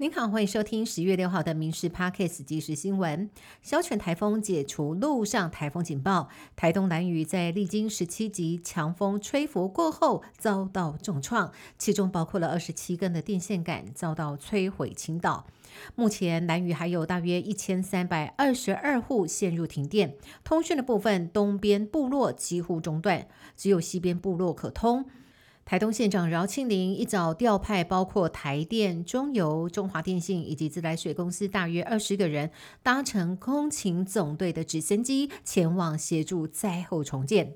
您好，欢迎收听十月六号的《民事 Parkes》即时新闻。小犬台风解除陆上台风警报，台东南雨在历经十七级强风吹拂过后遭到重创，其中包括了二十七根的电线杆遭到摧毁倾倒。目前南屿还有大约一千三百二十二户陷入停电，通讯的部分东边部落几乎中断，只有西边部落可通。台东县长饶庆林一早调派包括台电、中油、中华电信以及自来水公司大约二十个人，搭乘空勤总队的直升机前往协助灾后重建。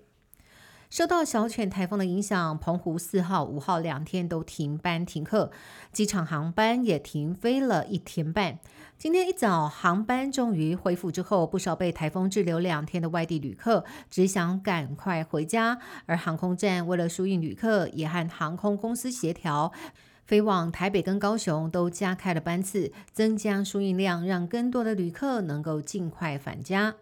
受到小犬台风的影响，澎湖四号、五号两天都停班停课，机场航班也停飞了一天半。今天一早航班终于恢复之后，不少被台风滞留两天的外地旅客只想赶快回家，而航空站为了疏运旅客，也和航空公司协调，飞往台北跟高雄都加开了班次，增加输运量，让更多的旅客能够尽快返家。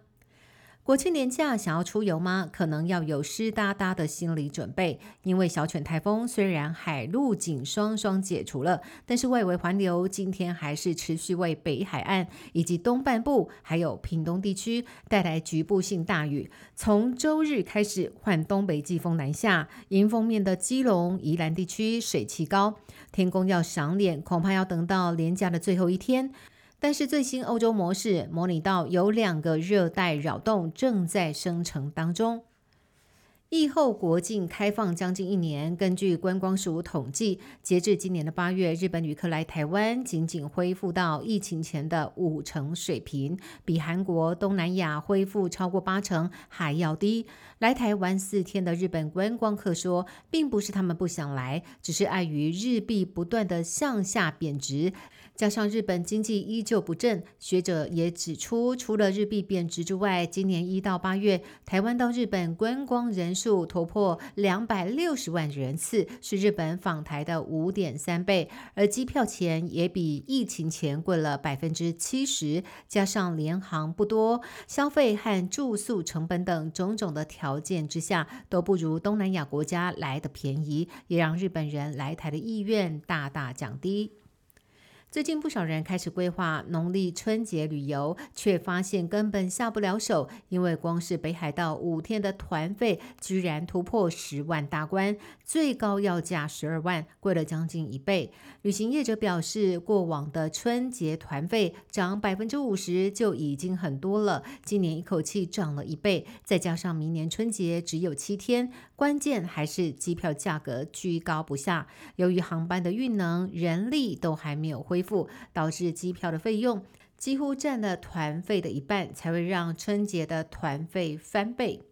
国庆年假想要出游吗？可能要有湿哒哒的心理准备，因为小犬台风虽然海陆警双双解除了，但是外围环流今天还是持续为北海岸以及东半部还有屏东地区带来局部性大雨。从周日开始换东北季风南下，迎风面的基隆、宜兰地区水气高，天公要赏脸，恐怕要等到连假的最后一天。但是最新欧洲模式模拟到有两个热带扰动正在生成当中。疫后国境开放将近一年，根据观光署统计，截至今年的八月，日本旅客来台湾仅仅恢复到疫情前的五成水平，比韩国、东南亚恢复超过八成还要低。来台湾四天的日本观光客说，并不是他们不想来，只是碍于日币不断的向下贬值。加上日本经济依旧不振，学者也指出，除了日币贬值之外，今年一到八月，台湾到日本观光人数突破两百六十万人次，是日本访台的五点三倍，而机票钱也比疫情前贵了百分之七十。加上联航不多，消费和住宿成本等种种的条件之下，都不如东南亚国家来的便宜，也让日本人来台的意愿大大降低。最近不少人开始规划农历春节旅游，却发现根本下不了手，因为光是北海道五天的团费居然突破十万大关，最高要价十二万，贵了将近一倍。旅行业者表示，过往的春节团费涨百分之五十就已经很多了，今年一口气涨了一倍，再加上明年春节只有七天，关键还是机票价格居高不下。由于航班的运能、人力都还没有恢。付导致机票的费用几乎占了团费的一半，才会让春节的团费翻倍。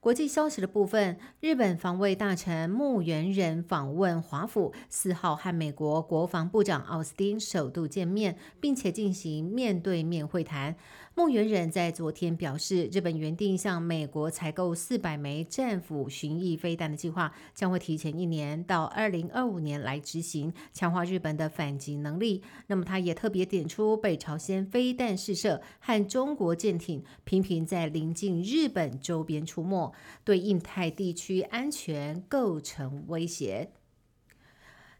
国际消息的部分，日本防卫大臣木原人访问华府，四号和美国国防部长奥斯汀首度见面，并且进行面对面会谈。木原忍在昨天表示，日本原定向美国采购四百枚战斧巡弋飞弹的计划将会提前一年到二零二五年来执行，强化日本的反击能力。那么，他也特别点出北朝鲜飞弹试射和中国舰艇频频在临近日本周边出没，对印太地区安全构成威胁。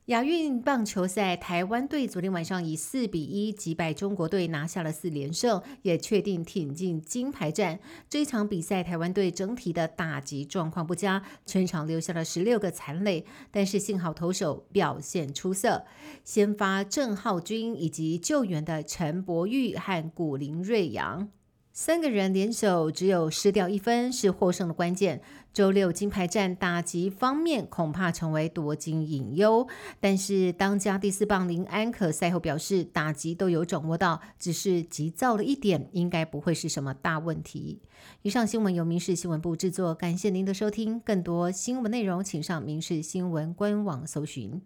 亚运棒球赛，台湾队昨天晚上以四比一击败中国队，拿下了四连胜，也确定挺进金牌战。这一场比赛，台湾队整体的打击状况不佳，全场留下了十六个残垒，但是幸好投手表现出色，先发郑浩君以及救援的陈柏宇和古林瑞阳。三个人联手，只有失掉一分是获胜的关键。周六金牌战打击方面恐怕成为夺金隐忧，但是当家第四棒林安可赛后表示，打击都有掌握到，只是急躁了一点，应该不会是什么大问题。以上新闻由民事新闻部制作，感谢您的收听。更多新闻内容，请上民事新闻官网搜寻。